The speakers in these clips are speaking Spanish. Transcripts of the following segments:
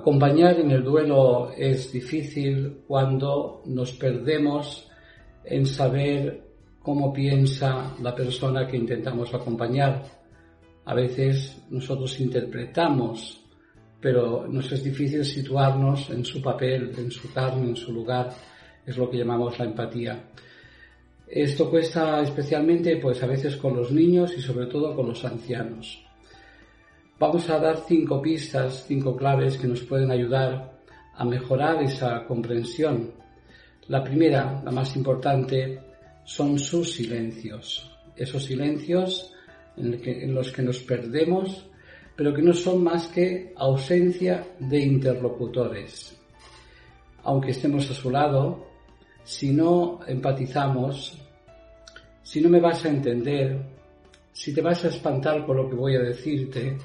Acompañar en el duelo es difícil cuando nos perdemos en saber cómo piensa la persona que intentamos acompañar. A veces nosotros interpretamos, pero nos es difícil situarnos en su papel, en su carne, en su lugar. Es lo que llamamos la empatía. Esto cuesta especialmente pues a veces con los niños y sobre todo con los ancianos. Vamos a dar cinco pistas, cinco claves que nos pueden ayudar a mejorar esa comprensión. La primera, la más importante, son sus silencios. Esos silencios en, los que nos perdemos, pero que no son más que ausencia de interlocutores. Aunque estemos a su lado, si no empatizamos, si no me vas a entender, si te vas a espantar por lo que voy a decirte,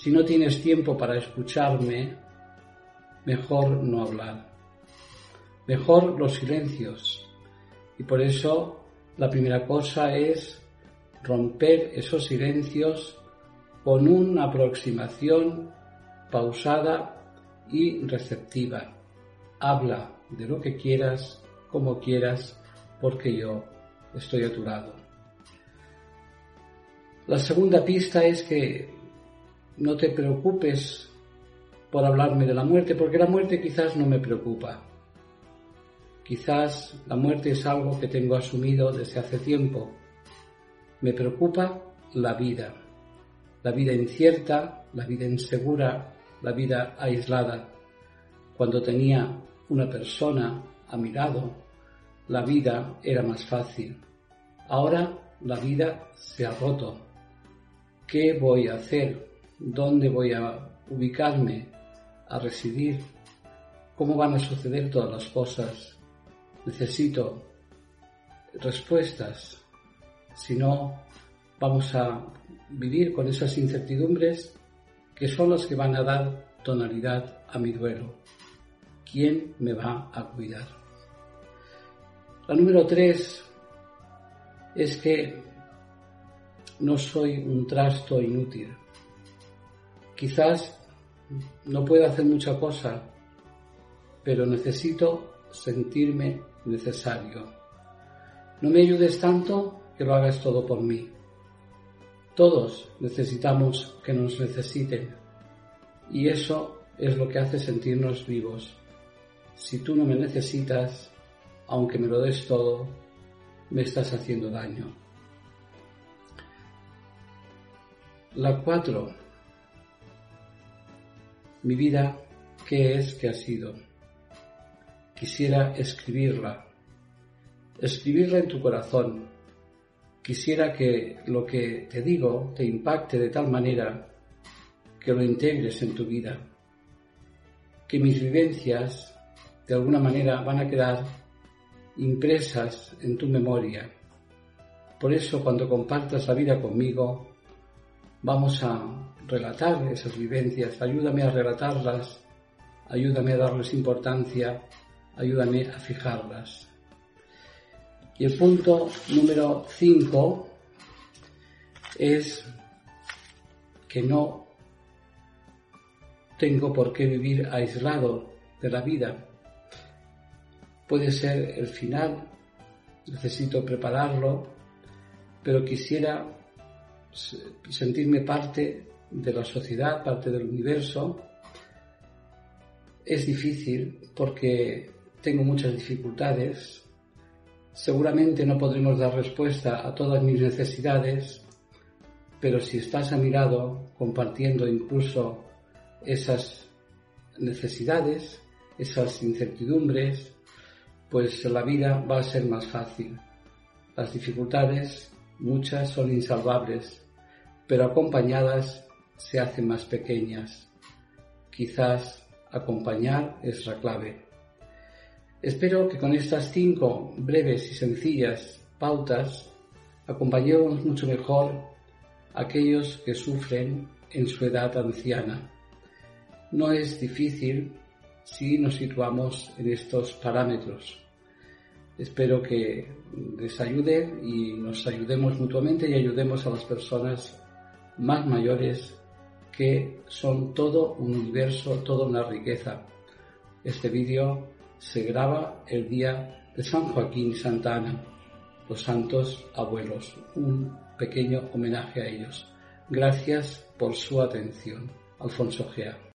si no tienes tiempo para escucharme, mejor no hablar. Mejor los silencios. Y por eso la primera cosa es romper esos silencios con una aproximación pausada y receptiva. Habla de lo que quieras, como quieras, porque yo estoy a tu lado. La segunda pista es que no te preocupes por hablarme de la muerte, porque la muerte quizás no me preocupa. Quizás la muerte es algo que tengo asumido desde hace tiempo. Me preocupa la vida, la vida incierta, la vida insegura, la vida aislada. Cuando tenía una persona a mi lado, la vida era más fácil. Ahora la vida se ha roto. ¿Qué voy a hacer? Dónde voy a ubicarme, a residir, cómo van a suceder todas las cosas. Necesito respuestas, si no vamos a vivir con esas incertidumbres que son las que van a dar tonalidad a mi duelo. ¿Quién me va a cuidar? La número tres es que no soy un trasto inútil. Quizás no pueda hacer mucha cosa, pero necesito sentirme necesario. No me ayudes tanto que lo hagas todo por mí. Todos necesitamos que nos necesiten y eso es lo que hace sentirnos vivos. Si tú no me necesitas, aunque me lo des todo, me estás haciendo daño. La cuatro mi vida, ¿qué es que ha sido? Quisiera escribirla, escribirla en tu corazón. Quisiera que lo que te digo te impacte de tal manera que lo integres en tu vida, que mis vivencias de alguna manera van a quedar impresas en tu memoria. Por eso cuando compartas la vida conmigo, vamos a relatar esas vivencias, ayúdame a relatarlas, ayúdame a darles importancia, ayúdame a fijarlas. Y el punto número 5 es que no tengo por qué vivir aislado de la vida. Puede ser el final, necesito prepararlo, pero quisiera sentirme parte de la sociedad, parte del universo, es difícil porque tengo muchas dificultades. Seguramente no podremos dar respuesta a todas mis necesidades, pero si estás a mi lado compartiendo incluso esas necesidades, esas incertidumbres, pues la vida va a ser más fácil. Las dificultades, muchas son insalvables, pero acompañadas se hacen más pequeñas. Quizás acompañar es la clave. Espero que con estas cinco breves y sencillas pautas acompañemos mucho mejor a aquellos que sufren en su edad anciana. No es difícil si nos situamos en estos parámetros. Espero que les ayude y nos ayudemos mutuamente y ayudemos a las personas más mayores que son todo un universo, toda una riqueza. Este vídeo se graba el día de San Joaquín y Santa Ana, los santos abuelos, un pequeño homenaje a ellos. Gracias por su atención. Alfonso Gea.